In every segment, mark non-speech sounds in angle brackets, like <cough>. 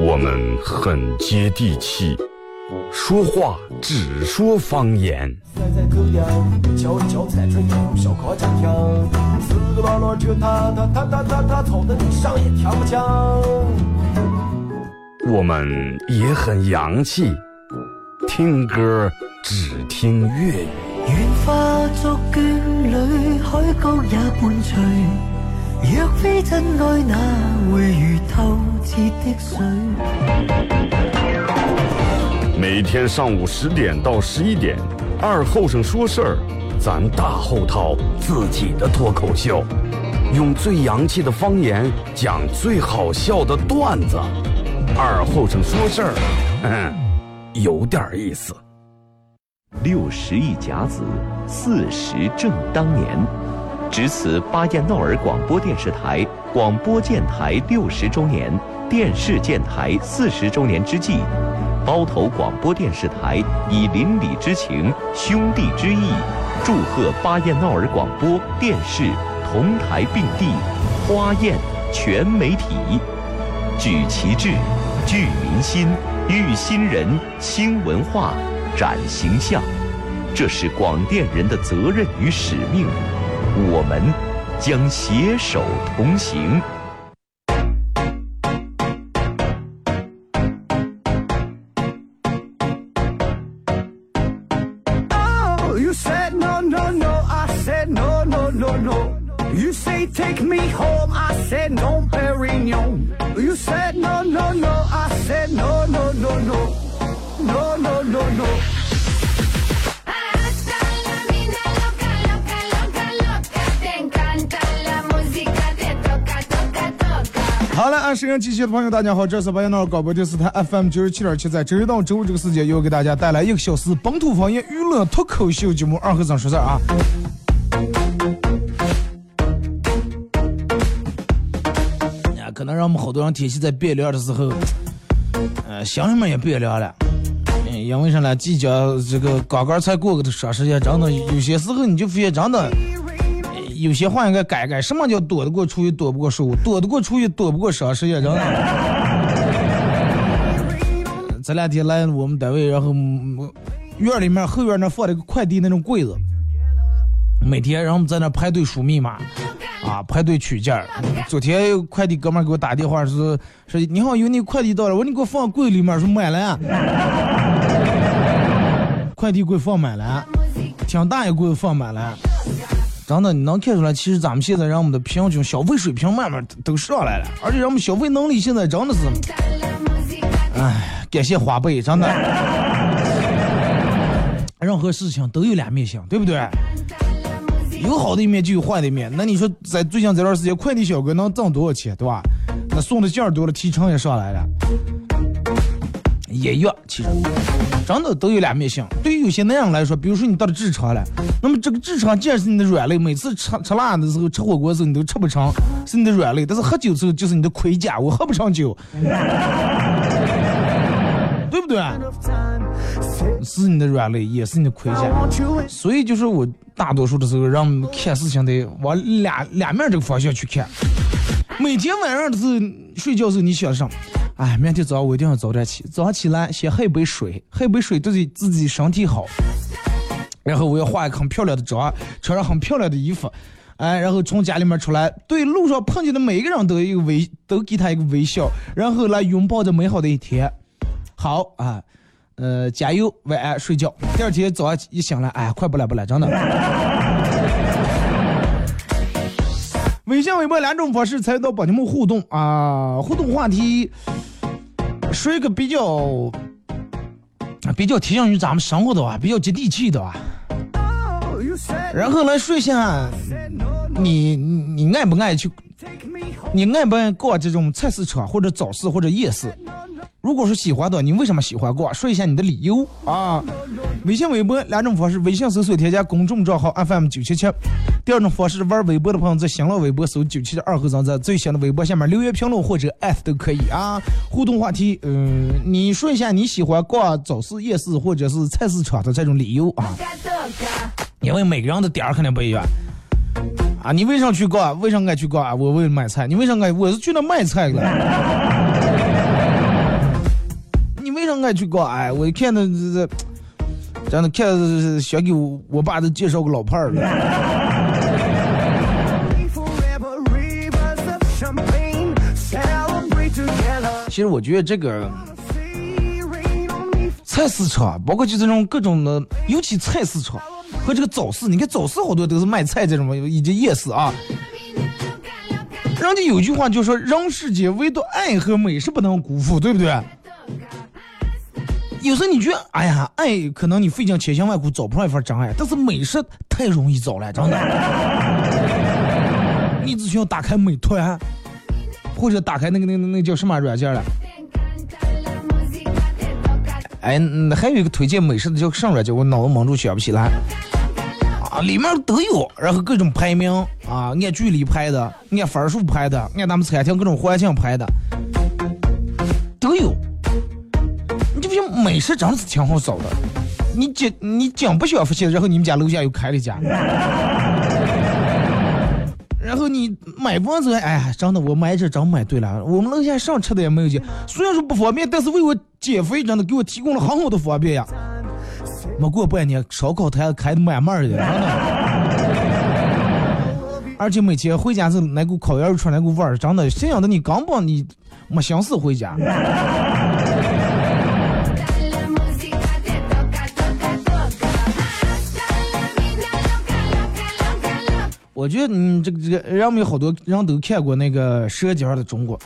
我们很接地气，说话只说方言。我们也很洋气，听歌只听粤语。愿化作眷侣，海角也伴随。若非真爱，哪会如透彻的水？每天上午十点到十一点，二后生说事儿，咱大后套自己的脱口秀，用最洋气的方言讲最好笑的段子。二后生说事儿，嗯，有点意思。六十亿甲子，四十正当年，值此巴彦淖尔广播电视台广播建台六十周年、电视建台四十周年之际，包头广播电视台以邻里之情、兄弟之意，祝贺巴彦淖尔广播电视同台并蒂，花宴全媒体，举旗帜，聚民心，育新人，兴文化。展形象，这是广电人的责任与使命，我们将携手同行。好了，按摄像机前的朋友，大家好，这是白彦淖尔广播电视台 FM 九十七点七，在周一到周五这个时间，又给大家带来一个小时本土方言娱乐脱口秀节目《二和尚说事儿》啊。可能让我们好多人天气在变凉的时候，呃，心里面也变凉了。嗯，因为啥呢？即将这个刚刚才过个的双十一，真的有些时候你就发现，真的。有些话应该改改，什么叫躲得过初一，躲不过十五？躲得过初一，躲不过双十一，真的。<laughs> 这两天来我们单位，然后院里面后院那放了个快递那种柜子，每天然后在那排队输密码，啊，排队取件。昨天快递哥们给我打电话说说你好，有你快递到了，我说你给我放柜里面，说满了。快递柜放满了，挺大一柜子放满了。真的，你能看出来，其实咱们现在让我们的平均消费水平慢慢都上来了，而且让我们消费能力现在真的是，哎，感谢花呗，真的。任何事情都有两面性，对不对？有好的一面就有坏的一面。那你说，在最近这段时间，快递小哥能挣多少钱，对吧？那送的件多了，提成也上来了。也一样，其实真的都有两面性。对于有些男人来说，比如说你到了痔疮了，那么这个痔疮既然是你的软肋，每次吃吃辣的时候、吃火锅的时候你都吃不成，是你的软肋；但是喝酒的时候就是你的盔甲，我喝不上酒，<laughs> 对不对？是你的软肋，也是你的盔甲。所以就是我大多数的时候，让看事情得往两两面这个方向去看。每天晚上的时候睡觉的时候，你想什么？哎，明天早上我一定要早点起。早上起来先喝一杯水，喝一杯水对自己身体好。然后我要化一个很漂亮的妆，穿上很漂亮的衣服，哎，然后从家里面出来，对路上碰见的每一个人都一个微，都给他一个微笑，然后来拥抱着美好的一天。好啊，呃，加油，晚安，睡觉。第二天早上一醒来，哎，快不来不来，真的。微信、微博两种方式参与到帮你们互动啊，互动话题。说一个比较比较贴近于咱们生活的啊，比较接地气的啊，然后来说一下，你你爱不爱去？你爱不爱逛这种菜市场或者早市或者夜市？如果说喜欢的，你为什么喜欢逛？说一下你的理由啊！微信、微博两种方式：微信搜索添加公众账号 FM 九七七；第二种方式，玩微博的朋友在新浪微博搜九七七二和尚，在最新的微博下面留言评论或者艾特都可以啊。互动话题，嗯，你说一下你喜欢逛早市、夜市或者是菜市场的这种理由啊？因为每个人的点儿肯定不一样。啊，你为啥去逛？为啥爱去逛？我为了买菜。你为啥爱？我是去那卖菜了。你为啥爱去逛？哎，我一看到这这，真的看想给我我爸都介绍个老伴儿了。其实我觉得这个菜市场，包括就这种各种的，尤其菜市场和这个早市，你看早市好多都是卖菜这种以及夜市啊。人家有句话就说：“人世间唯独爱和美是不能辜负，对不对？”有时候你觉得，哎呀，爱可能你费尽千辛万苦找不上一份真爱，但是美食太容易找了，真的。<laughs> 你只需要打开美团。或者打开那个那个那个叫什么软件了？哎，还有一个推荐美食的叫什么软件？我脑子蒙住想不起来。啊，里面都有，然后各种排名啊，按距离排的，按分数排的，按咱们餐厅各种环境排的，都有。美食真是挺好找的。你讲你讲不想发现，然后你们家楼下又开了一家。然后你买房子，哎呀，真的，我买这真买对了。我们楼下上吃的也没有去，虽然说不方便，但是为我减肥，真的给我提供了很好的方便呀。没过半年，烧烤摊开的满满的，而且每天回家是那股烤羊肉串那股味儿，真的，这样的你根本你没心思回家。我觉得，嗯，这个这个，人们有好多人都看过那个《舌尖上的中国》，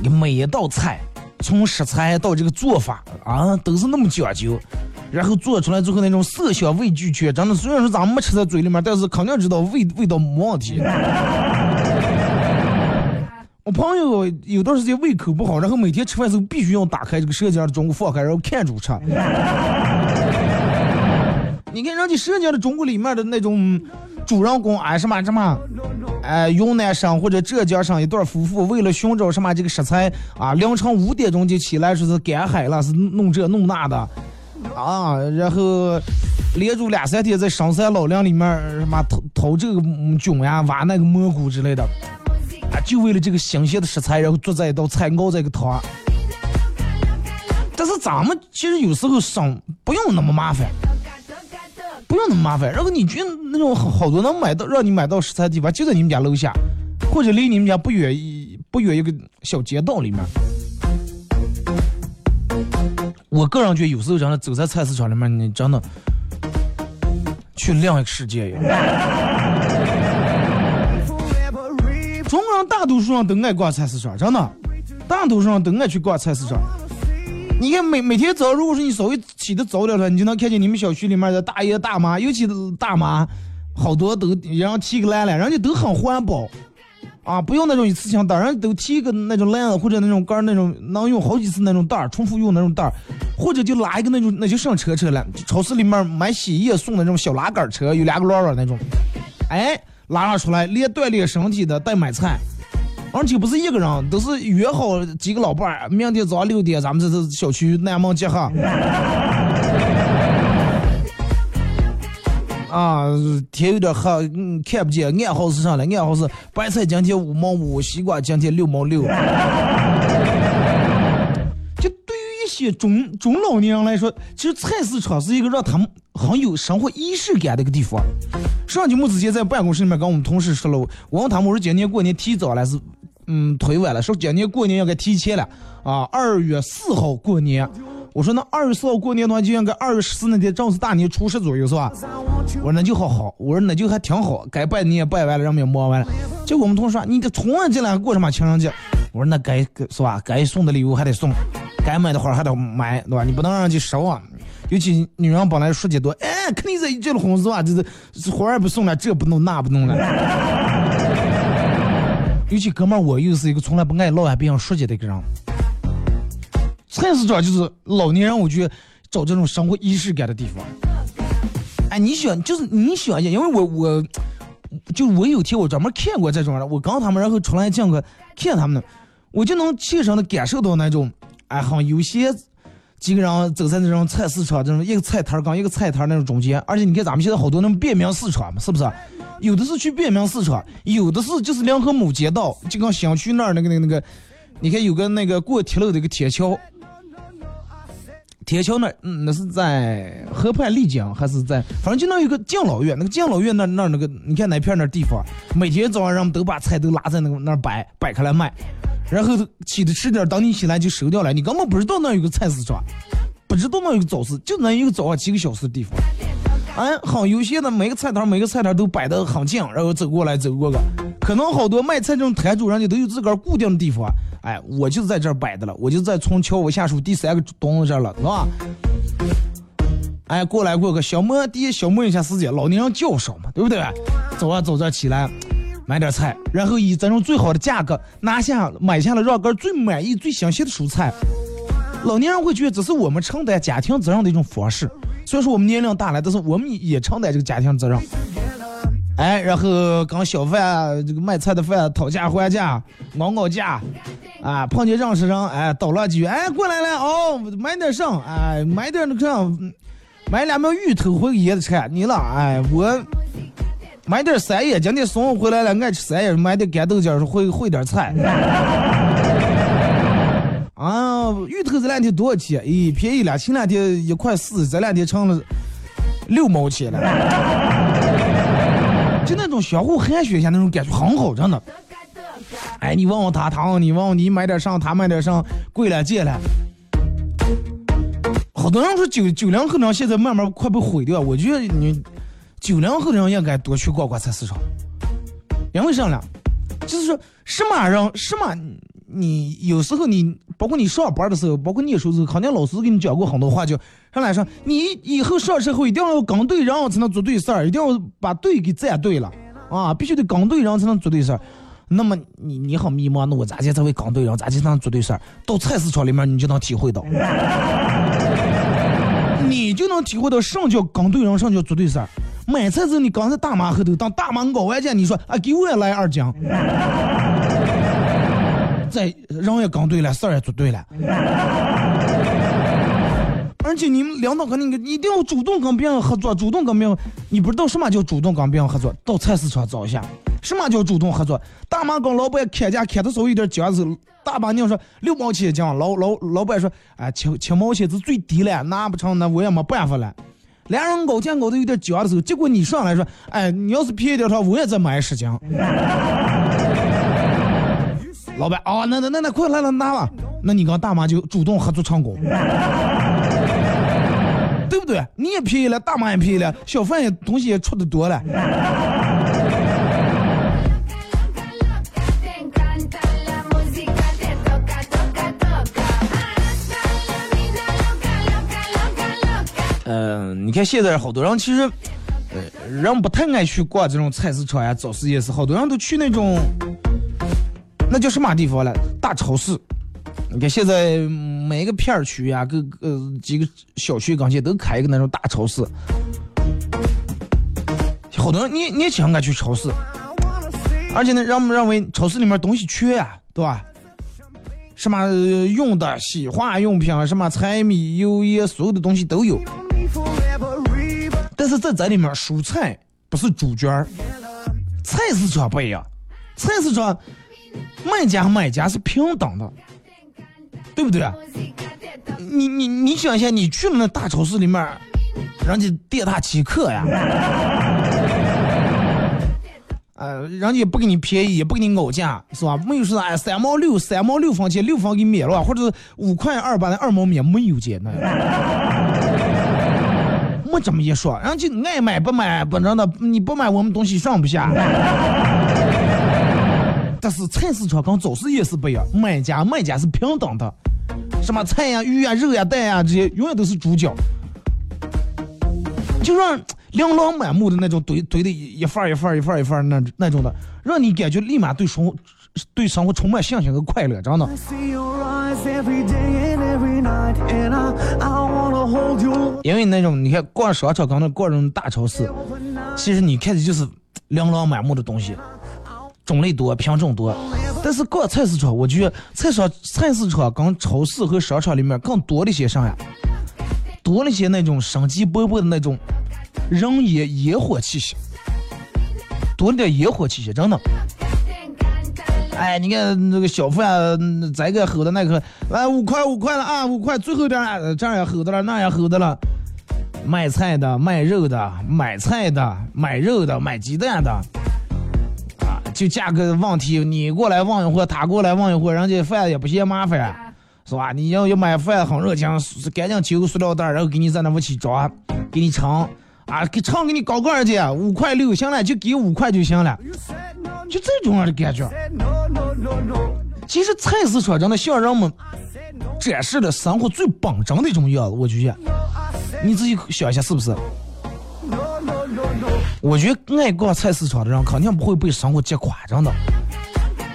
你每一道菜，从食材到这个做法啊，都是那么讲究，然后做出来之后那种色香味俱全，真的，虽然说咱们没吃在嘴里面，但是肯定知道味味道没问题。我朋友有段时间胃口不好，然后每天吃饭时候必须要打开这个《舌尖的中国》放开，然后看着吃。<laughs> 你看人家《舌尖的中国》里面的那种。主人公哎什么什么，哎云南省或者浙江省一对夫妇为了寻找什么这个食材啊，凌晨五点钟就起来说是赶海了，是弄这弄那的，啊，然后连住两三天在深山老林里面什么掏掏这个菌呀，挖那个蘑菇之类的，啊，就为了这个新鲜的食材，然后做这一道菜，熬这个汤。但是咱们其实有时候生不用那么麻烦。不用那么麻烦，然后你觉得那种好好多能买到让你买到食材的地方就在你们家楼下，或者离你们家不远一不远一个小街道里面。我个人觉得有时候真的走在菜市场里面，你真的去另一个世界一样。中国人大多数人都爱逛菜市场，真的，大多数人都爱去逛菜市场。你看每每天早，如果说你稍微起的早点了，你就能看见你们小区里面的大爷大妈，尤其大妈，好多都然后提个篮篮，人家都很环保，啊，不用那种一次性袋，人都提个那种篮子或者那种杆那种能用好几次那种袋，重复用那种袋，或者就拉一个那种那就上车车了。超市里面买洗衣液送的那种小拉杆车，有两个轮轮那种，哎，拉拉出来练锻炼身体的带买菜。而且不是一个人，都是约好几个老伴儿。明天早上六点，咱们在这小区南门集合。<laughs> 啊，天有点黑，嗯看不见。暗号是啥嘞？暗号是白菜今天五毛五，西瓜今天六毛六。<laughs> 就对于一些中中老年人来说，其实菜市场是一个让他们很有生活仪式感的一个地方。上节目之前在办公室里面跟我们同事说了，我问他们我说今年过年提早了是？嗯，推晚了，说今年过年要该提前了啊！二月四号过年，我说那二月四号过年的话，就应该二月十四那天正是大年初十左右，是吧？我说那就好好，我说那就还挺好，该拜年也拜完了，人们也忙完了。结果我们同事说，你这从来进来过什么情人节？我说那该是吧？该送的礼物还得送，该买的花还得买，对吧？你不能让人家失望。尤其女人本来说的多，哎，肯定是结了婚是吧？就是花儿不送了，这不弄那不弄了。尤其哥们儿，我又是一个从来不爱老爱别人说起的一个人。菜市场就是老年人，我去找这种生活仪式感的地方。哎，你想，就是你想一下，因为我我，就我有天我专门看过这种人，我刚他们然后出来见过看他们的，我就能切身的感受到那种，哎，很有些，几个人走在那种菜市场这种一个菜摊儿跟一个菜摊儿那种中间，而且你看咱们现在好多那种便民市场嘛，是不是？有的是去便民市场，有的是就是两河母街道，就跟小区那儿那个那个那个，你看有个那个过铁路的一个铁桥，铁桥那，嗯，那是在河畔丽江还是在，反正就那有个敬老院，那个敬老院那那那个，你看哪片那地方，每天早上人们都把菜都拉在那个那摆摆开来卖，然后起的迟点，当你起来就收掉了，你根本不知道那有个菜市场，不知道那有个早市，就那一个早上几个小时的地方。哎，好，有些的每个菜摊每个菜摊都摆得很近，然后走过来走过个，可能好多卖菜这种摊主人家都有自个儿固定的地方。哎，我就在这儿摆的了，我就在从桥下属第三个墩子这儿了，是吧？哎，过来过个小摸，第一小摸一下时间，老年人较少嘛，对不对？走啊走这起来，买点菜，然后以这种最好的价格拿下买下了让个最满意最新鲜的蔬菜，老年人会觉得这是我们承担家庭责任的一种方式。虽然说我们年龄大了，但是我们也承担这个家庭责任。哎，然后跟小贩这个卖菜的贩讨价还价，熬熬价，啊，碰见认识人，哎，倒了几句，哎，过来了，哦，买点上，哎，买点那个，买两苗芋头回爷的菜，你了，哎，我买点山叶，今天送回来了，爱吃山叶，买点干豆角，会会点菜。啊，芋头这两天多少钱？咦，便宜了，前两天一块四，这两天成了六毛钱了。<laughs> 就那种相互寒暄一下那种感觉很好，真的。哎，你问问他，他问你，问问你买点啥，他买点啥，贵了贱了。好多人说九九零后人现在慢慢快被毁掉，我觉得你九零后人应该多去逛逛菜市场，因为啥呢？就是说什么人什么。你有时候你包括你上班的时候，包括念书时候，肯定老师给你讲过很多话，就上来说你以后上社会一定要跟对人才能做对事儿，一定要把对给站对了啊，必须得跟对人才能做对事儿。那么你你很迷茫，那我咋接才会跟对人，咋才能做对事儿？到菜市场里面你就能体会到，<laughs> 你就能体会到什么叫跟对人，什么叫做对事儿。买菜时你刚在大妈后头，当大妈搞完件，你说啊给我也来二斤。在人也刚对了，事儿也做对了，而且你们领导肯定一定要主动跟别人合作，主动跟别人。你不知道什么叫主动跟别人合作？到菜市场找一下，什么叫主动合作？大妈跟老板砍价砍的时候有点僵的时候，大妈娘说六毛钱一斤，老老老板说哎七七毛钱是最低了，拿不成那我也没办法了。<laughs> 两人搞价搞的有点僵的时候，结果你上来说哎你要是便宜点的话，我也再买十斤。老板啊，那那那那快来来拿吧，那你跟大妈就主动合作成功，<laughs> 对不对？你也便宜了，大妈也便宜了，小贩也东西也出的多了。嗯，<laughs> 你看现在好多人其实，呃，人不太爱去逛这种菜市场呀、早市夜市，好多人都去那种。那叫什么地方了？大超市。你看现在每个片区呀，各个几个小区刚前都开一个那种大超市。好多年年轻人爱去超市，而且呢，人们认为超市里面东西全呀，对吧？什么用的洗化用品，什么柴米油盐，所有的东西都有。但是在这里面，蔬菜不是主角儿，菜市场不一样，菜市场。卖家和买家是平等的，对不对？你你你想一下，你去了那大超市里面，人家店大欺客呀，<laughs> 呃，人家也不给你便宜，也不给你熬价，是吧？没有说哎三毛六三毛六分钱六分给免了，或者是五块二把那二毛免，没有钱那，<laughs> 没这么一说，人家爱买不买不真的，你不买我们东西上不下。但是菜市场跟早市也是不一样，买家卖家是平等的，什么菜呀、鱼呀、肉呀、蛋呀这些永远都是主角，就让琳琅满目的那种堆堆的一份一份一份一份那那种的，让你感觉立马对生活对生活充满信心和快乐，真的。因为那种你看逛商场跟那逛那种大超市，其实你看的就是琳琅满目的东西。种类多，品种多，但是逛菜市场，我觉得菜市菜市场跟超市和商场里面更多了些啥呀？多了些那种生机勃勃的那种人烟烟火气息，多了点烟火气息，真的。哎，你看那个小贩，这个吼的那个，来五块五块了啊，五块，最后点，这样也吼的了，那样吼的了。卖菜的、卖肉的、买菜的、买肉的、买鸡蛋的，就价格问题，你过来问一会儿，他过来问一会儿，人家饭也不嫌麻烦，是吧？你要要买饭很热情，赶紧揪个塑料袋，然后给你在那屋去装，给你盛，啊，给称给你搞个儿去，五块六，行了，就给五块就行了，就这种样的感觉。其实菜市场真的向人们展示了生活最本真的一种样子，我觉得。你自己想一下是不是？我觉得爱逛菜市场的人肯定不会被生活击垮，真的。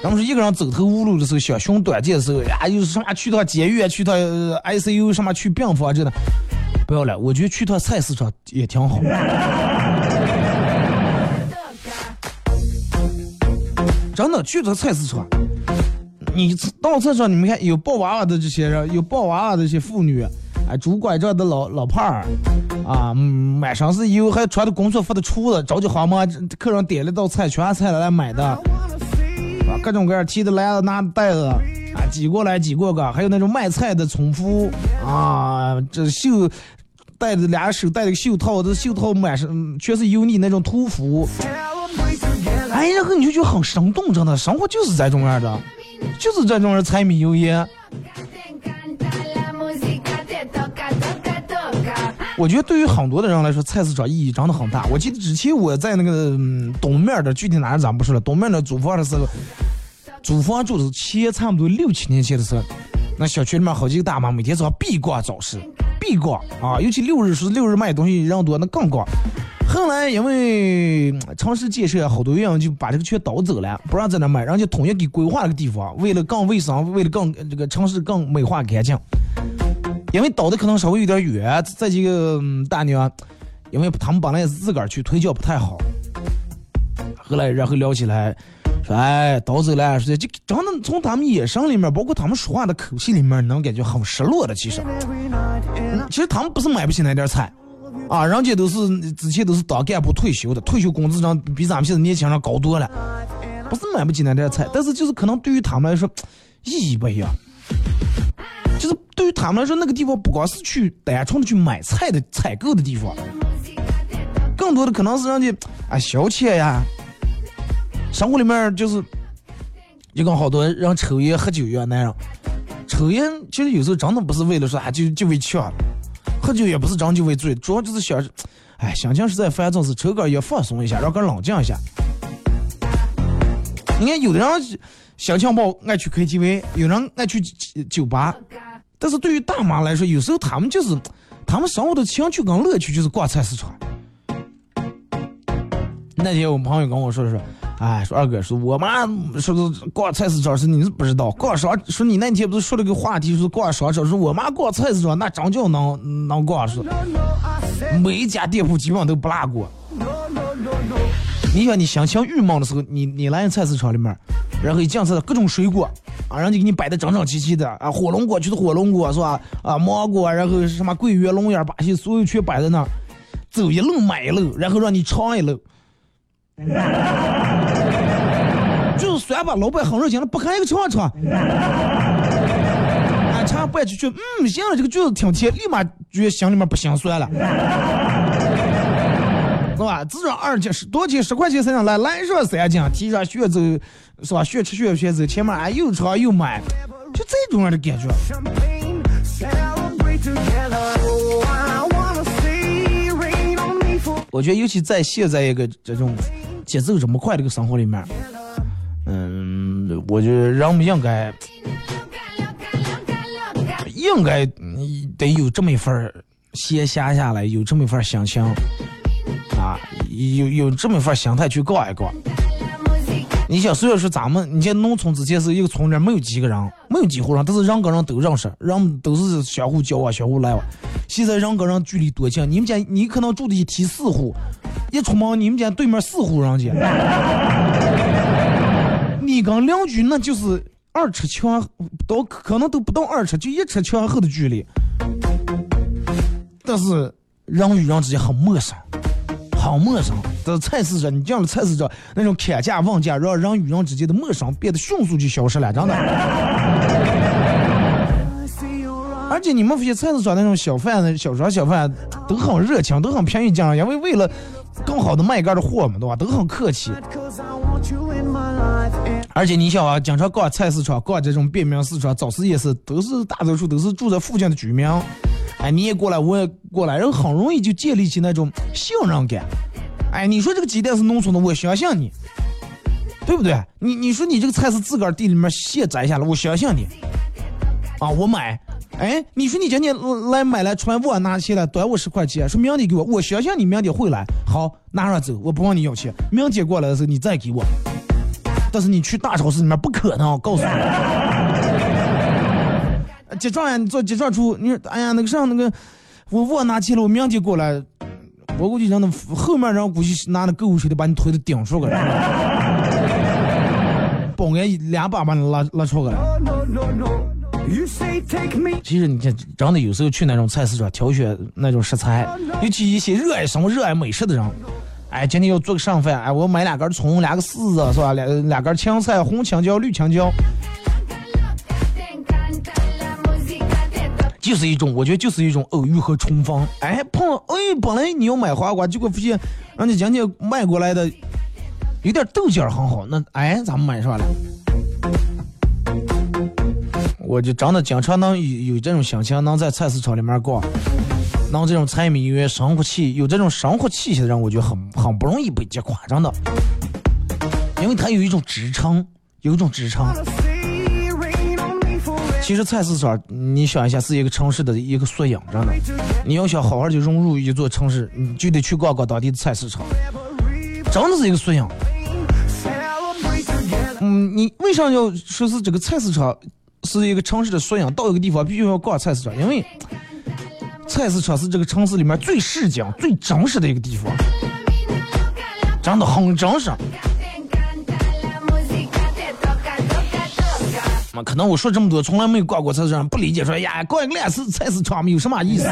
然后是一个人走投无路的时候，想寻短见的时候，呀，又是什么去趟监狱，去趟 ICU，什么去病房真的，不要了。我觉得去趟菜市场也挺好。真的去趟菜市场，你到菜市场，你们看有抱娃娃的这些人，有抱娃娃的这些妇女。哎，拄拐杖的老老胖儿，啊，满身是油，还穿的工作服的厨子，着急慌忙，客人点了道菜，全菜来买的，啊，各种各样提的篮子拿袋子，啊，挤过来挤过个，还有那种卖菜的冲夫，啊，这袖戴着俩手戴着个袖套，这袖套满身全是油腻那种土夫，哎，然后你就觉得很生动，真的，生活就是这种样的，就是这种人柴米油盐。我觉得对于很多的人来说，菜市场意义真的很大。我记得之前我在那个东面的，具体哪儿咱不说了。东面的租房的时候，租房住的前差不多六七年前的时候，那小区里面好几个大妈每天早上必逛早市，必逛啊，尤其六日是六日卖东西人多，那更逛。后来因为城市建设，好多人就把这个全倒走了，不让在那卖，人家统一给规划了个地方，为了更卫生，为了更这个城市更美化干净。因为倒的可能稍微有点远，这几个大娘，因为他们本来也是自个儿去，腿脚不太好。后来然后聊起来，说哎倒走了，说就真的从他们眼神里面，包括他们说话的口气里面，能感觉很失落的。其实，其实他们不是买不起那点菜，啊，人家都是之前都是当干部退休的，退休工资上比咱们现在年轻人高多了，不是买不起那点菜，但是就是可能对于他们来说，意义不一样。就是对于他们来说，那个地方不光是去单纯的去买菜的采购的地方，更多的可能是让你啊消遣呀。生活里面就是，就跟好多人抽烟喝酒一样那样。抽烟其实有时候真的不是为了说啊就就为呛，喝酒也不是真就为醉，主要就是想，哎，心情实在烦躁时抽根烟放松一下，让个冷静一下。你看有的人心情不好爱去 KTV，有人爱去酒吧。但是对于大妈来说，有时候他们就是，他们生活的情趣跟乐趣就是逛菜市场。那天我朋友跟我说说，哎，说二哥说，我妈说是逛菜市场是你是不知道，逛商说你那天不是说了个话题，说逛商场，说我妈逛菜市场那真叫能能逛，是每一家店铺基本上都不落过。你想你心情郁闷的时候，你你来菜市场里面。然后一进去，各种水果啊，人家给你摆的整整齐齐的啊，火龙果就是火龙果是吧？啊，芒果，然后什么桂圆、龙眼、巴西，所有全摆在那儿，走一路买一路，然后让你尝一路。<laughs> 就是虽然吧，老板很热情的，不看一个尝尝。俺尝半句就嗯，行了，这个橘子挺甜，立马觉心里面不心酸了。是吧？至少二斤十多斤十块钱身上来，来上三斤，提上血走，是吧？血吃血血走，前面俺又长又满，就这种样的感觉。我觉得，尤其在现在一个这种节奏这么快的一个生活里面，嗯，我觉得人们应该应该得有这么一份闲暇下来，有这么一份心情。有有这么一份心态去逛一逛。你想，虽然说咱们，你像农村之前是一个村里没有几个人，没有几户人，但是人跟人都认识，人都是相互交往、相互来往。现在人跟人距离多近？你们家你可能住的一梯四户，一出门你们家对面四户人家，你跟邻居那就是二尺墙，都可能都不到二尺，就一尺墙后的距离。但是人与人之间很陌生。好陌生，但是菜市场，你进了菜市场，那种砍价问价，让人与人之间的陌生变得迅速就消失了，真的。<laughs> 而且你们发现菜市场那种小贩、小商小贩都很热情，都很便宜讲，因为为了更好的卖干的货嘛，对吧？都很客气。而且你想啊，经常逛菜市场、逛这种便民市场、早市夜市，都是大多数都是住在附近的居民。哎，你也过来，我也过来，人很容易就建立起那种信任感。哎，你说这个鸡蛋是农村的，我相信你，对不对？你你说你这个菜是自个儿地里面现摘下来，我相信你。啊，我买。哎，你说你今天来买来穿我拿起来短我十块钱，说明天给我，我相信你明天会来。好，拿上走，我不问你要钱。明天过来的时候你再给我。但是你去大超市里面不可能，告诉你。结账呀，你做结账处，你说，哎呀，那个上，那个，我我拿钱了，我明天过来，我估计让那后面人估计拿那购物车的把你推的顶出个了，保安两把把你拉拉出个来。其实你看，真的有时候去那种菜市场挑选那种食材，尤其一些热爱生活、热爱美食的人，哎，今天要做个剩饭，哎，我买两根葱，两个柿子，是吧？两两根青菜，红青椒、绿青椒，就是一种，我觉得就是一种偶遇和重逢。哎，碰，哎，本来你要买黄瓜，结果发现人家今天卖过来的有点豆角很好，那哎，咱们买上了。我就真的经常能有有这种心情，能在菜市场里面逛，能这种柴米油盐生活气，有这种生活气息的人，我觉得很很不容易被击垮，真的，因为他有一种支撑，有一种支撑。其实菜市场，你想一下，是一个城市的一个缩影，真的。你要想好好的融入一座城市，你就得去逛逛当地的菜市场，真的是一个缩影。嗯，你为啥要说是这个菜市场？是一个城市的缩影，到一个地方必须要逛菜市场，因为菜市场是这个城市里面最市井、最真实的一个地方，真的很真实。可能我说这么多，从来没有逛过菜市场，不理解说呀，逛一个烂市菜市场有什么意思，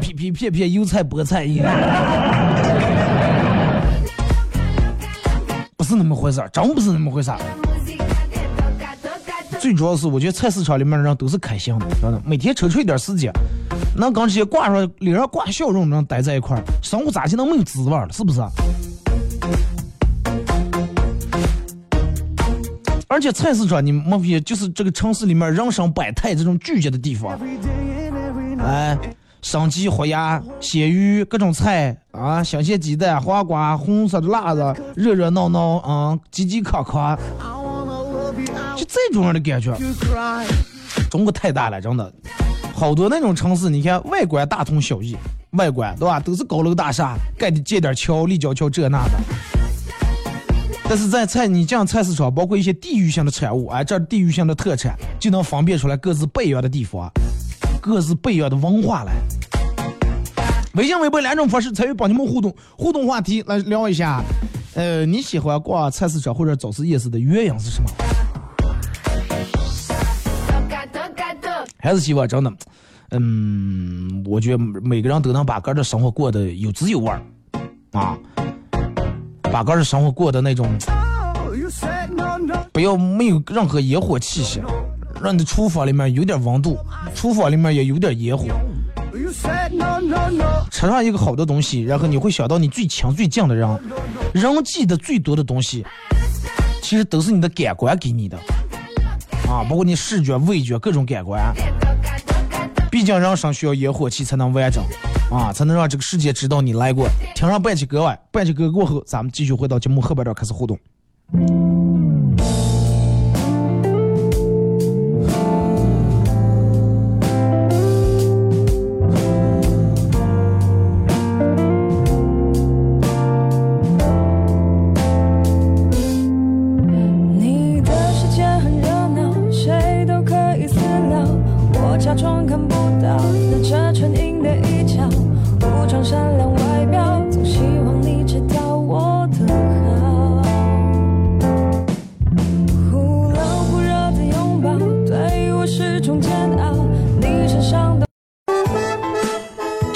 皮皮片片油菜菠菜一不是那么回事儿，真不是那么回事儿。最主要是，我觉得菜市场里面的人都是开心的，真的，每天抽出一点时间，能跟这些挂上脸上挂笑容的人待在一块儿，生活咋就能没有滋味儿了？是不是？而且菜市场你莫非，就是这个城市里面人生百态这种聚集的地方，哎，生鸡、活鸭、鲜鱼，各种菜啊，新鲜鸡蛋、黄瓜、红色的辣子，热热闹闹啊，挤挤卡卡。就这种样的感觉，中国太大了，真的，好多那种城市，你看外观大同小异，外观对吧，都是高楼大厦，盖的建点桥、立交桥这那的。但是在菜，你这样菜市场，包括一些地域性的产物，哎，这地域性的特产，就能分辨出来各自不一样的地方，各自不一样的文化来。微信、微博两种方式参与帮你们互动，互动话题来聊一下，呃，你喜欢逛菜市场或者早市夜市的原因是什么？还是希望真的，嗯，我觉得每个人都能把个人的生活过得有滋有味儿，啊，把个人生活过得那种，不要没有任何烟火气息，让你的厨房里面有点温度，厨房里面也有点烟火，吃上一个好的东西，然后你会想到你最亲最近的人，人记得最多的东西，其实都是你的感官给你的。啊，包括你视觉、味觉各种感官，毕竟人生需要烟火气才能完整，啊，才能让这个世界知道你来过。听上半曲歌外，半曲歌过后，咱们继续回到节目后半段开始互动。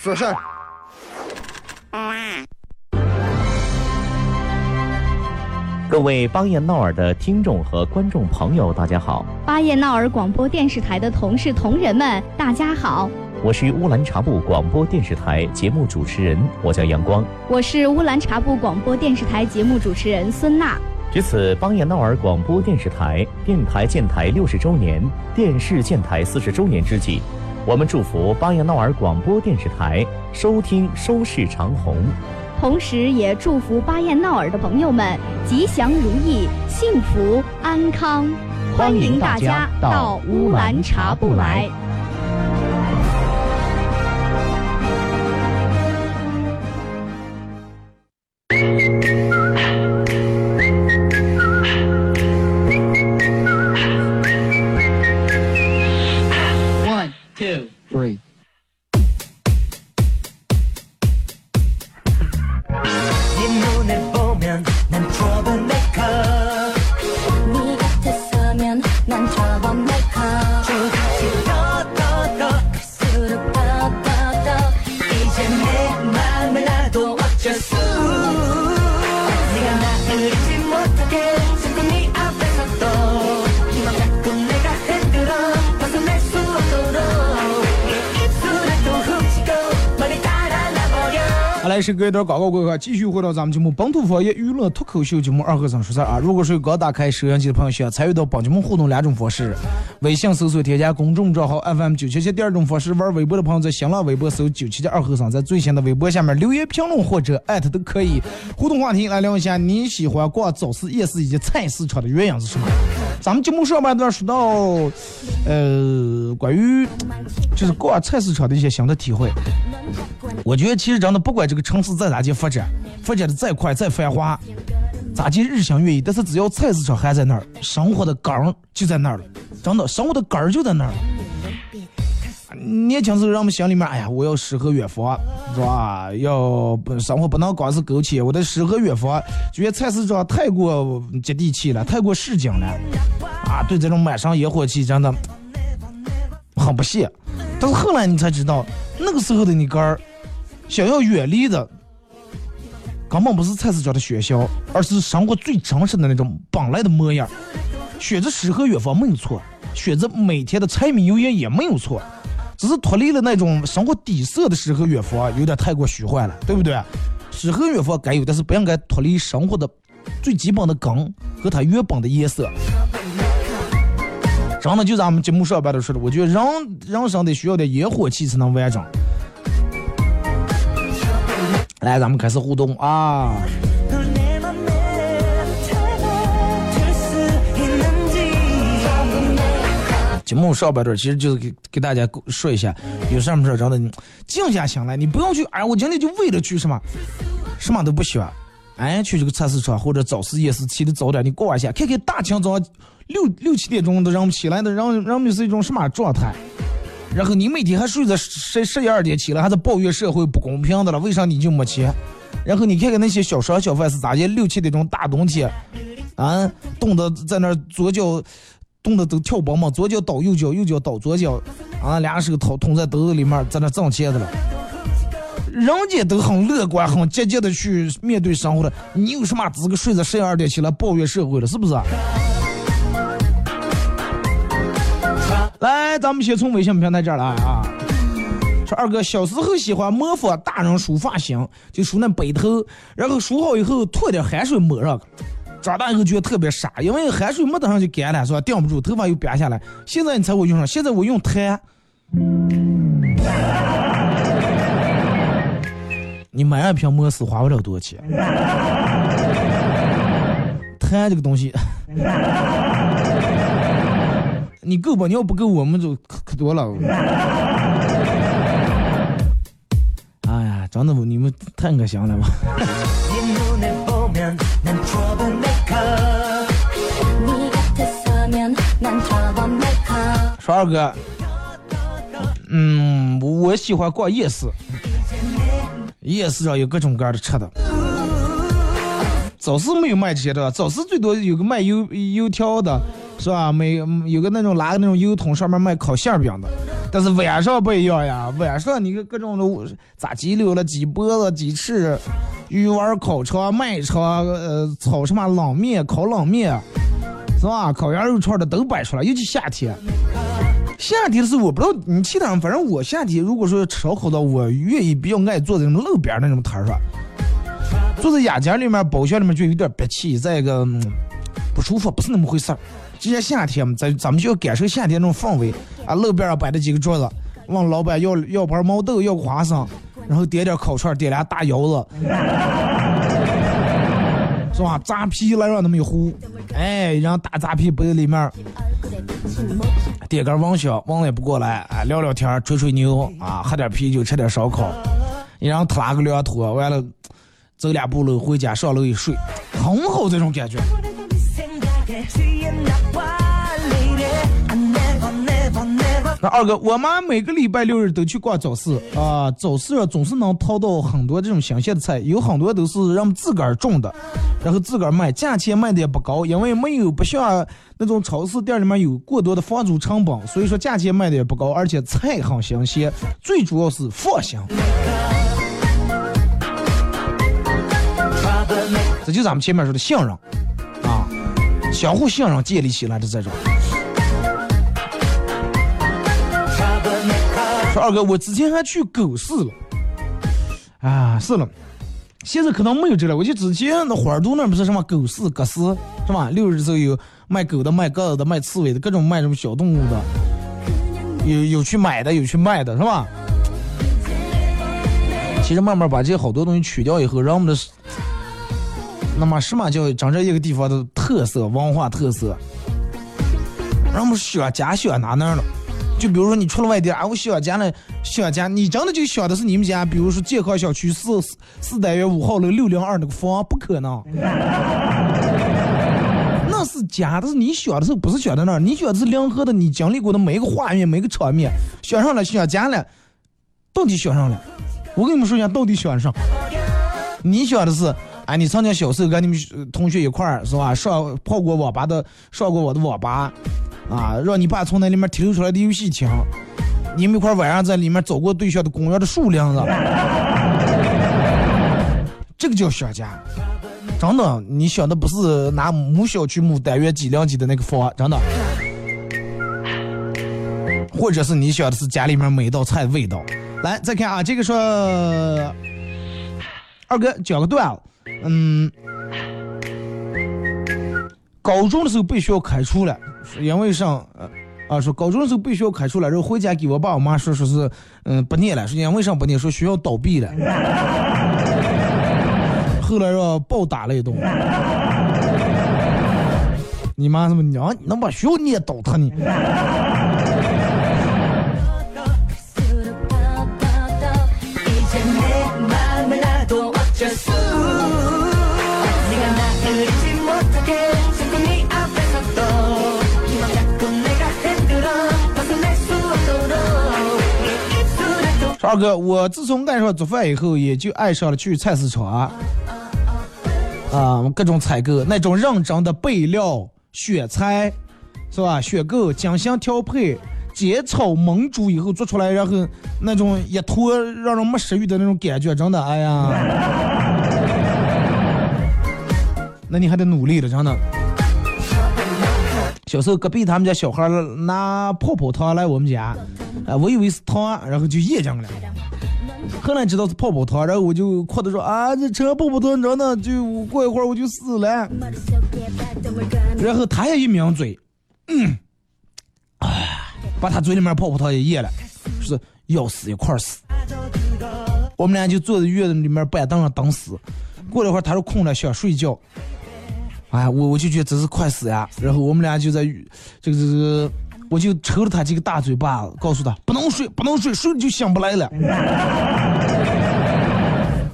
说事儿。各位巴彦淖尔的听众和观众朋友，大家好，巴彦淖尔广播电视台的同事同仁们，大家好，我是乌兰察布广播电视台节目主持人，我叫阳光。我是乌兰察布广播电视台节目主持人孙娜。值此巴彦淖尔广播电视台电台建台六十周年、电视建台四十周年之际，我们祝福巴彦淖尔广播电视台收听收视长虹，同时也祝福巴彦淖尔的朋友们吉祥如意、幸福安康。欢迎大家到乌兰察布来。来，是隔一段广告过后，继续回到咱们节目本土方言娱乐脱口秀节目《二和尚说事儿》啊。如果是刚打开收音机的朋友，需要参与到本节目互动两种方式：微信搜索添加公众账号 FM 九七七；第二种方式，玩微博的朋友在新浪微博搜九七七二和尚，在最新的微博下面留言评论或者艾特都可以。互动话题来聊一下你喜欢逛早市、夜市以及菜市场的原因是什么？咱们节目上半段说到，呃，关于就是逛菜市场的一些新的体会。我觉得其实真的不管这个城市再咋地发展，发展的再快再繁华，咋地日新月异，但是只要菜市场还在那儿，生活的根儿就在那儿了，真的，生活的根儿就在那儿了。年轻时候让我们心里面，哎呀，我要诗和远方，是吧？要生活不能光是苟且，我的诗和远方，觉得菜市场太过接地气了，太过市井了，啊，对这种满上烟火气真的很不屑。但是后来你才知道，那个时候的你根儿。想要远离的，根本不是菜市场的喧嚣，而是生活最真实的那种本来的模样。选择诗和远方没有错，选择每天的柴米油盐也没有错，只是脱离了那种生活底色的诗和远方，有点太过虚幻了，对不对？诗和远方该有，但是不应该脱离生活的最基本的根和它原本的颜色。真的，就咱们节目上边都说的，我觉得人人生得需要点烟火气才能完整。来，咱们开始互动啊！节目上半段其实就是给给大家说一下，有什么事儿真的你静下心来，你不用去，哎，我今天就为了去什么，什么都不需要，哎，去这个菜市场或者早市夜市起的早点，你逛一下，看看大清早六六七点钟的人们起来的人人们是一种什么状态。然后你每天还睡在十十一二点起来，还在抱怨社会不公平的了，为啥你就没钱？然后你看看那些小商小贩是咋的，六七点钟大冬天，啊，冻得在那左脚冻得都跳蹦蹦，左脚倒右脚，右脚倒左脚，啊，俩手掏捅在兜子里面，在那挣钱的了。人家都很乐观、很积极的去面对生活的，你有什么资格睡在十二点起来抱怨社会了？是不是？来，咱们先从微信平台这儿来啊。说二哥小时候喜欢模仿大人梳发型，就梳那背头，然后梳好以后吐点汗水抹上。长大以后觉得特别傻，因为汗水没得上就干了，是吧？顶不住，头发又瘪下来。现在你才会用上，现在我用胎。<laughs> 你买一瓶摩丝花不了多少钱。<laughs> 炭这个东西，<laughs> 你够吧？你要不够，我们就可可多了。哎呀，真的不？你们太恶心了吧？说二哥，嗯，我喜欢逛夜市，夜市上有各种各样的吃的。早市没有卖这些的，早市最多有个卖油油条的，是吧？没有个那种拿个那种油桶上面卖烤馅饼的。但是晚上不一样呀，晚上你看各种的炸鸡柳了、鸡脖子、鸡翅、鱼丸、烤肠、麦肠，呃，炒什么冷面、烤冷面，是吧？烤羊肉串的都摆出来，尤其夏天。夏天的时候，我不知道你其他，反正我夏天如果说吃烧烤的，我愿意比较爱坐在那种路边那种摊上，坐在雅间里面、包厢里面就有点憋气，再一个、不舒服，不是那么回事儿。今年夏天嘛，咱咱们就要感受夏天那种氛围啊，路边上摆着几个桌子，问老板要要盘毛豆，要个花生，然后点点烤串，点俩大腰子，是吧？扎皮来让他们一糊，哎，然后大扎皮摆在里面。点根蚊香，忘了也不过来，哎，聊聊天，吹吹牛，啊，喝点啤酒，吃点烧烤，你让他拉个凉拖，完了走两步路回家，上楼一睡，很好这种感觉。那二哥，我妈每个礼拜六日都去逛早市啊，早市总是能淘到很多这种新鲜的菜，有很多都是让自个儿种的，然后自个儿卖，价钱卖的也不高，因为没有不像那种超市店里面有过多的房租成本，所以说价钱卖的也不高，而且菜很新鲜，最主要是放心。这就咱们前面说的信任啊，相互信任建立起来的这种。说二哥，我之前还去狗市了，啊，是了，现在可能没有这了。我记得之前那花儿都那不是什么狗市、鸽市是吧？六日的时候有卖狗的、卖鸽子的、卖刺猬的，各种卖什么小动物的，有有去买的，有去卖的，是吧？其实慢慢把这些好多东西取掉以后，让我们的那么什么叫真正一个地方的特色文化特色，让我们选家选哪哪了。就比如说你出了外地啊，我想家呢，想家，你真的就想的是你们家，比如说健康小区四四单元五号楼六零二那个房，不可能，<laughs> 那是家，但是你选的时候不是想在那儿，你选的是联合的你经历过的每一个画面、每个场面，想上了想家了，到底想上了？我跟你们说一下，到底想上？你想的是，哎，你曾经小时候跟你们同学一块儿是吧，上泡过网吧的，上过我的网吧。啊，让你爸从那里面提溜出来的游戏厅，你们一块晚上在里面走过对象的公园的数量子，<laughs> 这个叫想家。真的，你想的不是拿母小区母单元几两几的那个房，真的，或者是你想的是家里面每一道菜的味道。来，再看啊，这个说二哥讲个段子，嗯。高中的时候被学校开除了，因为上呃啊说高中的时候被学校开除了，然后回家给我爸我妈说说是嗯不念了，说因为啥不念？说学校倒闭了。<laughs> 后来让暴打了一顿。<laughs> 你妈怎么娘？你能把学校念倒他呢？二哥，我自从爱上做饭以后，也就爱上了去菜市场啊，啊各种采购那种认真的备料、选菜，是吧？选购、精心调配、煎炒焖煮以后做出来，然后那种一坨让人没食欲的那种感觉，真的，哎呀，那你还得努力了，真的。小时候隔壁他们家小孩拿泡泡糖来我们家，啊，我以为是糖，然后就噎进了。后来知道是泡泡糖，然后我就哭着说啊，这吃泡泡糖真的就过一会儿我就死了。然后他也一抿嘴，嗯，哎，把他嘴里面泡泡糖也咽了，说要死一块死。我们俩就坐在院子里面板凳上等死。过了一会儿，他说空了想睡觉。哎，我我就觉得这是快死呀！然后我们俩就在这个这个，我就抽了他几个大嘴巴，告诉他不能睡，不能睡，睡了就醒不来了。<laughs>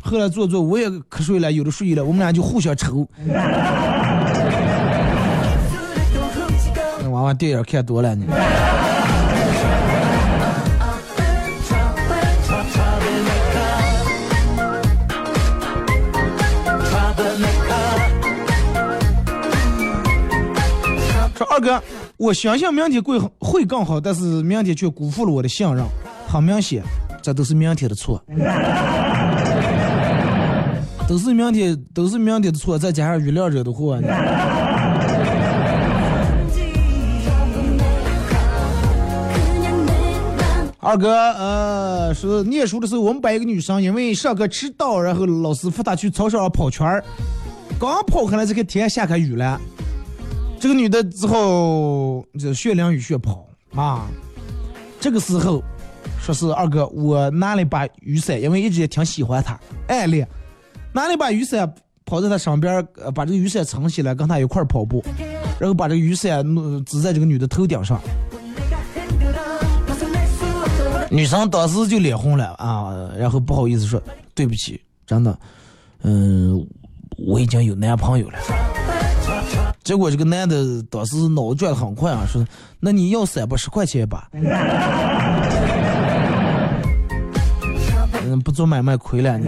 后来坐坐我也瞌睡了，有的睡了，我们俩就互相抽。那娃娃电影看多了呢。二哥，我相信明天会会更好，但是明天却辜负了我的信任。很明显，这都是明天的错，都是明天都是明天的错，再加上雨亮惹的祸。二哥，呃，是念书的时候，我们班一个女生因为上课迟到，然后老师罚她去操场上跑圈儿，刚跑开了，这个天下开雨了。这个女的之后就血淋雨血跑啊，这个时候说是二哥，我拿了一把雨伞，因为一直也挺喜欢她，暗恋，拿了一把雨伞跑在她身边，把这个雨伞撑起来，跟她一块跑步，然后把这个雨伞弄支在这个女的头顶上。女生当时就脸红了啊，然后不好意思说对不起，真的，嗯，我已经有男朋友了。结果这个男的当时脑子转的很快啊，说那你要三百十块钱吧？嗯，不做买卖亏了你。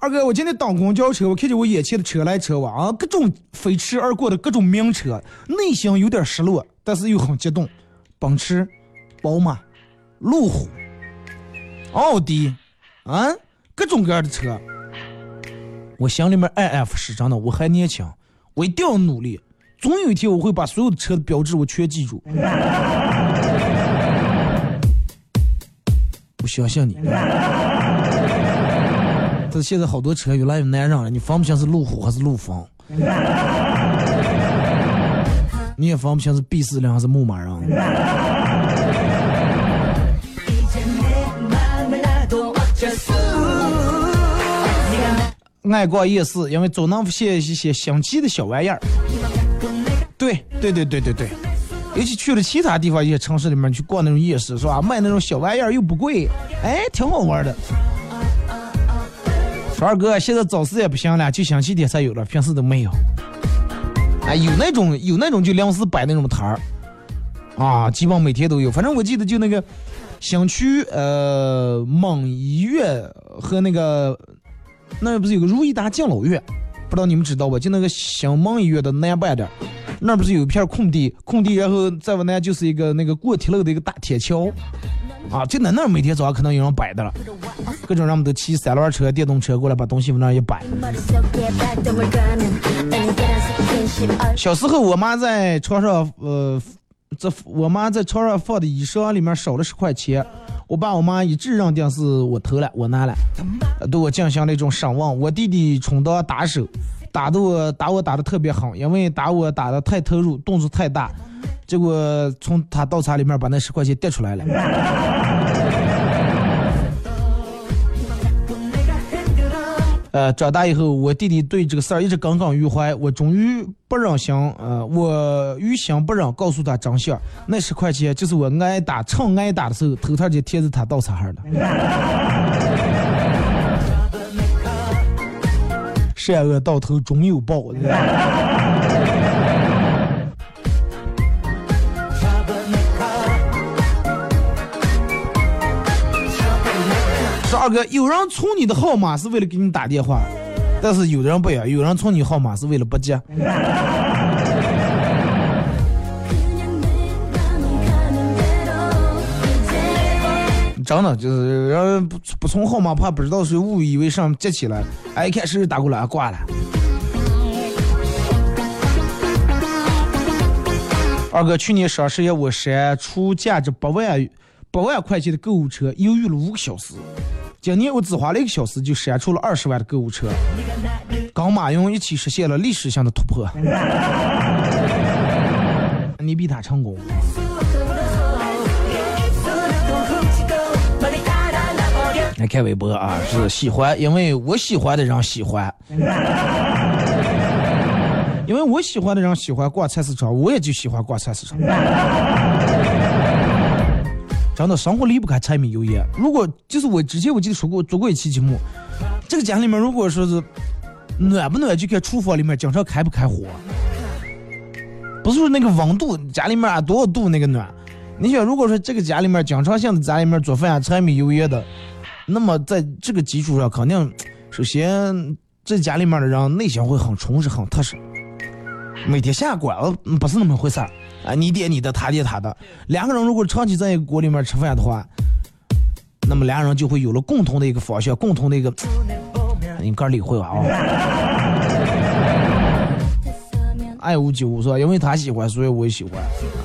二哥，我今天当公交车，我看见我眼前的车来车往啊，各种飞驰而过的各种名车，内心有点失落，但是又很激动。奔驰、宝马、路虎、奥迪，啊，各种各样的车，我心里面暗暗发誓，真的，我还年轻，我一定要努力，总有一天我会把所有的车的标志我全记住。我相信你。但是现在好多车越来越难认了，你分不清是路虎还是陆风。你也分不清是 B 四零还是牧马人。爱逛夜市，因为总能发现一些新奇的小玩意儿。对对对对对对，尤其去了其他地方一些城市里面去逛那种夜市，是吧？卖那种小玩意儿又不贵，哎，挺好玩的。说二哥，现在早市也不行了，就星期天才有了，平时都没有。哎，有那种有那种就临时摆那种摊儿，啊，基本每天都有。反正我记得就那个新区呃蒙医院和那个那不是有个如意达敬老院，不知道你们知道不？就那个新蒙医院的南半点，那不是有一片空地，空地然后再往南就是一个那个过铁路的一个大铁桥，啊，就在那儿每天早上可能有人摆的了，各种人们都骑三轮车、电动车过来把东西往那儿一摆。小时候，我妈在床上，呃，这我妈在床上放的衣裳里面少了十块钱，我爸我妈一致认定是我偷了，我拿了，对我进行了一种审问。我弟弟充当打手，打的我打我打的特别狠，因为打我打的太投入，动作太大，结果从他倒茶里面把那十块钱跌出来了。呃，长大以后，我弟弟对这个事儿一直耿耿于怀。我终于不忍心，呃，我于心不忍，告诉他真相。那十块钱就是我挨打，趁挨打的时候，头套就贴着他倒插上的。<laughs> 善恶到头终有报。二哥，有人存你的号码是为了给你打电话，但是有的人不一样，有人存你号码是为了不接。真的就是人不不存号码，怕不知道是误以为上接起来，哎，一看是打过来挂了。二哥，去年双十一我删除价值八万八万块钱的购物车，犹豫了五个小时。今年我只花了一个小时就删除了二十万的购物车，跟马云一起实现了历史性的突破。<laughs> 你比他成功。来看微博啊，是喜欢，因为我喜欢的人喜欢，<laughs> 因为我喜欢的人喜欢逛菜市场，我也就喜欢逛菜市场。真的生活离不开柴米油盐。如果就是我之前我记得说过做过一期节目，这个家里面如果说是暖不暖，就看厨房里面经常开不开火。不是说那个温度，家里面啊多少度那个暖。你想，如果说这个家里面经常性的家里面做饭啊柴米油盐的，那么在这个基础上，肯定首先这家里面的人内心会很充实、很踏实。每天下馆子不是那么回事儿啊，你点你的，他点他的。两个人如果长期在一个锅里面吃饭的话，那么两个人就会有了共同的一个方向，共同的一个，你个儿理会吧啊。<laughs> 爱屋及乌是吧？因为他喜欢，所以我也喜欢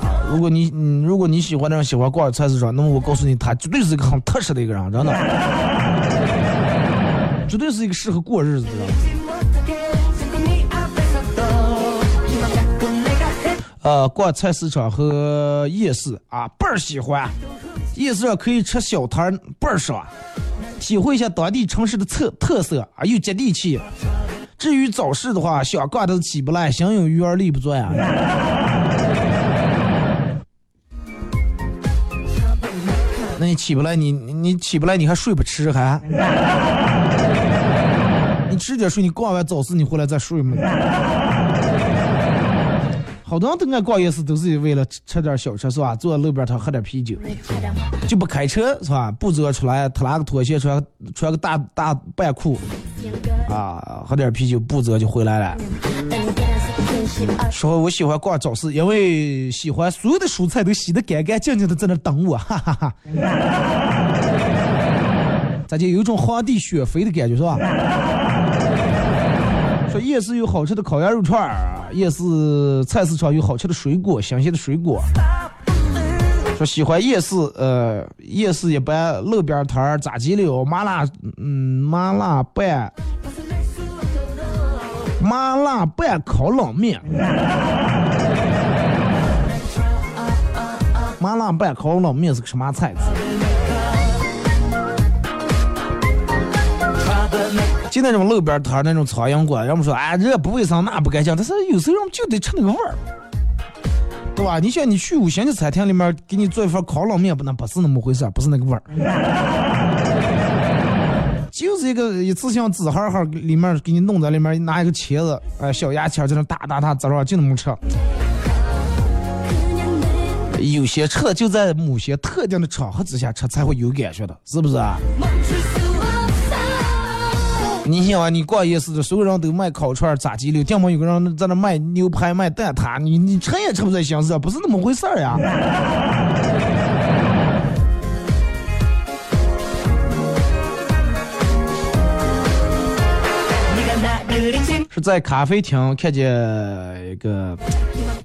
啊。如果你嗯，如果你喜欢的人喜欢逛菜市场，那么我告诉你，他绝对是一个很踏实的一个人，真的，<laughs> 绝对是一个适合过日子的人呃，逛菜市场和夜市啊，倍儿喜欢。夜市上可以吃小摊儿，倍儿爽，体会一下当地城市的特特色啊，又接地气。至于早市的话，想逛都起不来，心有余而力不足呀。<laughs> 那你起不来，你你起不来，你还睡不吃还？你吃点睡，你逛完早市你回来再睡嘛。好多人都爱逛夜市，都是为了吃吃点小吃是吧？坐在路边摊喝点啤酒，就不开车是吧？不走出来，他拉个拖鞋，穿穿个大大半裤，啊，喝点啤酒，不走就回来了。说我喜欢逛早市，因为喜欢所有的蔬菜都洗得干干净净的在那等我，<laughs> 哈哈哈。<laughs> 咱就有一种皇帝选妃的感觉是吧？说夜市有好吃的烤鸭肉串儿，夜市菜市场有好吃的水果，新鲜的水果。说喜欢夜市，呃，夜市一般路边摊儿炸鸡柳、麻辣，嗯，麻辣拌，麻辣拌烤冷面，麻辣拌烤冷面是个什么菜？就那种路边摊那种苍蝇馆，人们说哎这不卫生那不干净，但是有时候人们就得吃那个味儿，对吧？你像你去五星级餐厅里面给你做一份烤冷面，不那不是那么回事，不是那个味儿，<laughs> 就是一个一次性纸盒盒里面给你弄在里面，拿一个茄子，哎小牙签在那哒哒哒滋上，就那么吃。有些吃就在某些特定的场合之下吃才会有感觉的，是不是啊？你想啊你逛夜市的所有人都卖烤串儿炸鸡柳店门有个人在那卖牛排卖蛋挞你你吃也吃不出香形式不是那么回事儿呀是在咖啡厅看见一个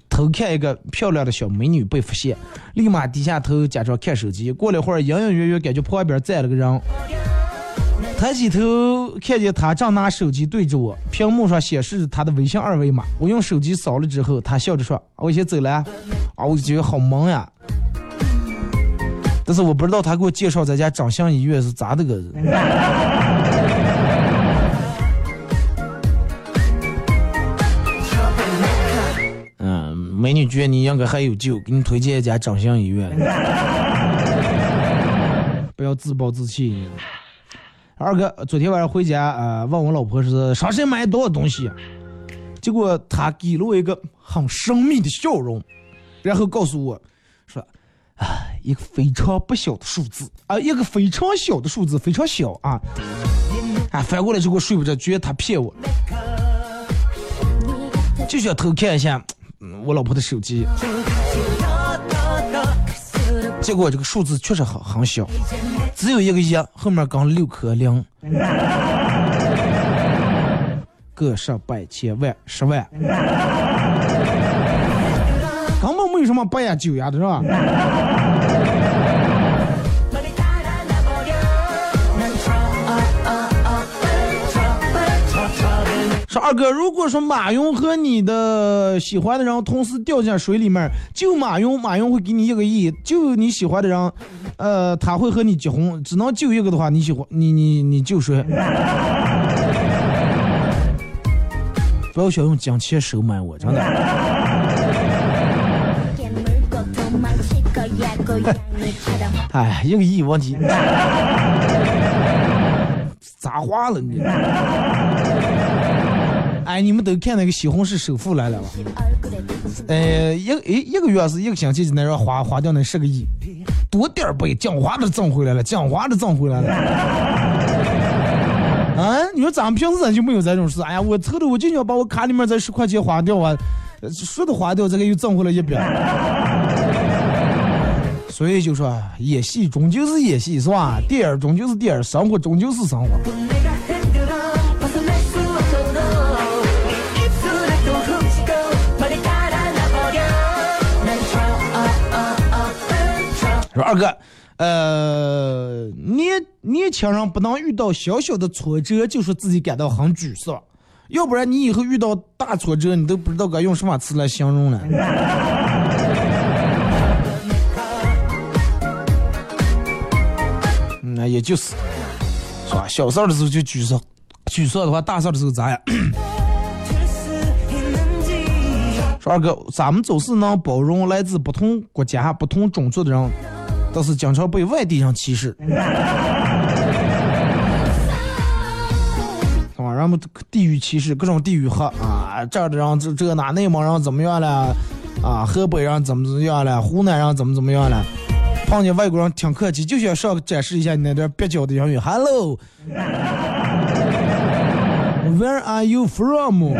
偷看一个漂亮的小美女被发现立马低下头假装看手机过了会儿隐隐约约感觉旁边站了个人。抬起头看见他正拿手机对着我，屏幕上显示他的微信二维码。我用手机扫了之后，他笑着说：“我先走了。”啊，我就觉得好萌呀。但是我不知道他给我介绍咱家长相医院是咋的个。<laughs> 嗯，美女觉得你应该还有救，给你推荐一家长相医院。<laughs> 不要自暴自弃。二哥，昨天晚上回家，呃，问我老婆是上谁买多少东西，结果她给了我一个很神秘的笑容，然后告诉我说，啊，一个非常不小的数字啊，一个非常小的数字，非常小啊，啊，反过来就给我睡不着，觉得她骗我，就想偷看一下我老婆的手机，结果这个数字确实很很小，只有一个一，后面跟六颗零，个十百千万十万，根本没有什么八呀九呀的是吧？二哥，如果说马云和你的喜欢的人同时掉进水里面，就马云，马云会给你一个亿；就你喜欢的人，呃，他会和你结婚。只能救一个的话，你喜欢你你你救谁？不要想用金钱收买我，真的。<laughs> 哎，一个亿问题，<laughs> 咋花了你？哎，你们都看那个西红柿首富来了吧？呃，一个诶一个月是一个星期就能让花花掉那十个亿，多点儿呗，讲话都挣回来了，讲话都挣回来了。<laughs> 啊，你说咱们平时咱就没有这种事？哎呀，我凑的我就想把我卡里面这十块钱花掉啊，说的花掉，这个又挣回来一笔。<laughs> 所以就说演戏终究是演戏，是吧？电影终究是电影，生活终究是生活。说二哥，呃，年年轻人不能遇到小小的挫折就说、自己感到很沮丧，要不然你以后遇到大挫折，你都不知道该用什么词来形容了。<laughs> 那也就是，是吧？小事儿的时候就沮丧，沮丧的话，大事儿的时候咋样？<clears throat> 说二哥，咱们总是能包容来自不同国家、不同种族的人，但是经常被外地人歧视。<laughs> 是吧？然后地域歧视，各种地域黑啊，这儿的人这这哪内蒙人怎么样了？啊，河北人怎么怎么样了？湖南人怎么怎么样了？碰见外国人挺客气，就想上展示一下你那点蹩脚的英语。Hello，Where <laughs> are you from？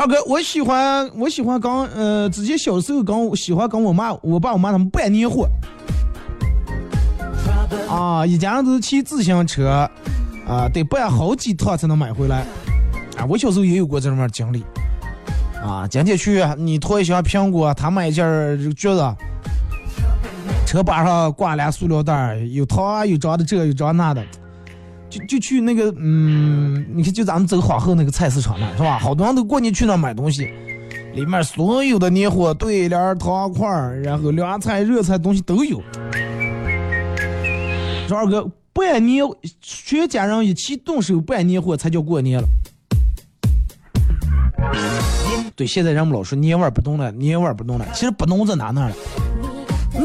二哥，我喜欢我喜欢跟呃，之前小时候跟我喜欢跟我妈、我爸、我妈他们办年货。啊，一家人都是骑自行车，啊，得办好几趟才能买回来。啊，我小时候也有过这种经历。啊，今天去你拖一箱苹果，他买一件橘子，车把上挂俩塑料袋儿，有糖啊，有装的这，有装那的。就就去那个，嗯，你看，就咱们走皇后那个菜市场那是吧？好多人都过年去那买东西，里面所有的年货、对联、糖块，然后凉菜、热菜东西都有。说二哥，办年，全家人一起动手办年货才叫过年了。对，现在人们老说年味儿不动了，年味儿不动了，其实不动在哪那了？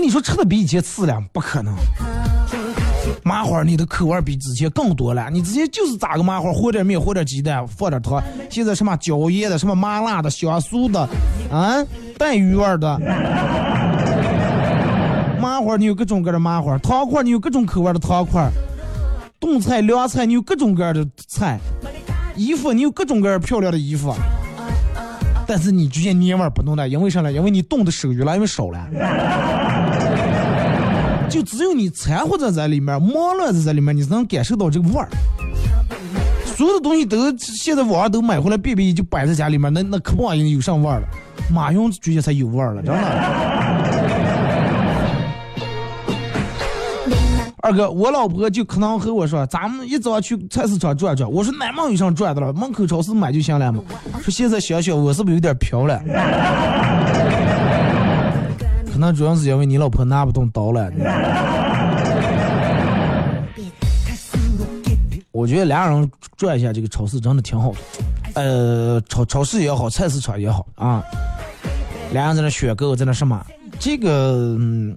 你说吃的比以前次了，不可能。麻花你的口味比之前更多了，你之前就是炸个麻花，和点面，和点鸡蛋，放点糖。现在什么椒盐的，什么麻辣的，香酥的，啊，带鱼味的。麻花你有各种各样的麻花，糖块你有各种口味的糖块，冻菜、凉菜你有各种各样的菜，衣服你有各种各样漂亮的衣服。但是你直接捏味不弄了，因为啥呢？因为你动的手越来越少了。就只有你掺和着在里面，忙乱在在里面，你才能感受到这个味儿。所有的东西都现在网上都买回来，便便就摆在家里面，那那可不玩意有上味儿了。马云最近才有味儿了，真的。二哥，我老婆就可能和我说，咱们一早去菜市场转转。我说哪门有上转的了，门口超市买就行了嘛。说现在想想，我是不是有点飘了？可能主要是因为你老婆拿不动刀了。<laughs> 我觉得俩人转一下这个超市真的挺好的，呃，超超市也好，菜市场也好啊，俩人在那选购，在那什么，这个嗯，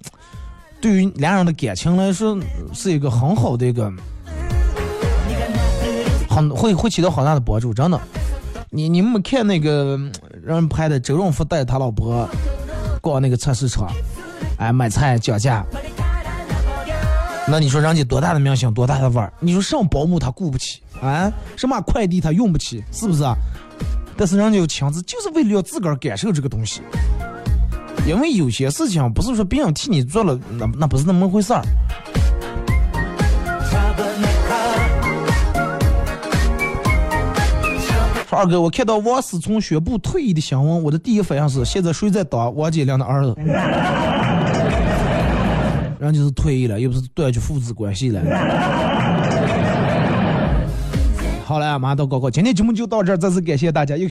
对于俩人的感情来说是一个很好的一个，很会会起到很大的帮助，真的。你你们看那个让人拍的周润发带他老婆到那个菜市场，哎，买菜讲价。那你说人家多大的明星，多大的腕儿？你说上保姆他雇不起啊？什么快递他用不起，是不是？但是人家有亲自，就是为了要自个儿感受这个东西。因为有些事情不是说别人替你做了，那那不是那么回事儿。二哥，我看到王思聪宣布退役的新闻，我的第一反应是：现在谁在打王健林的儿子？<laughs> 人家是退役了，又不是断绝父子关系了。好了，马上到高考，今天节目就到这儿，再次感谢大家。又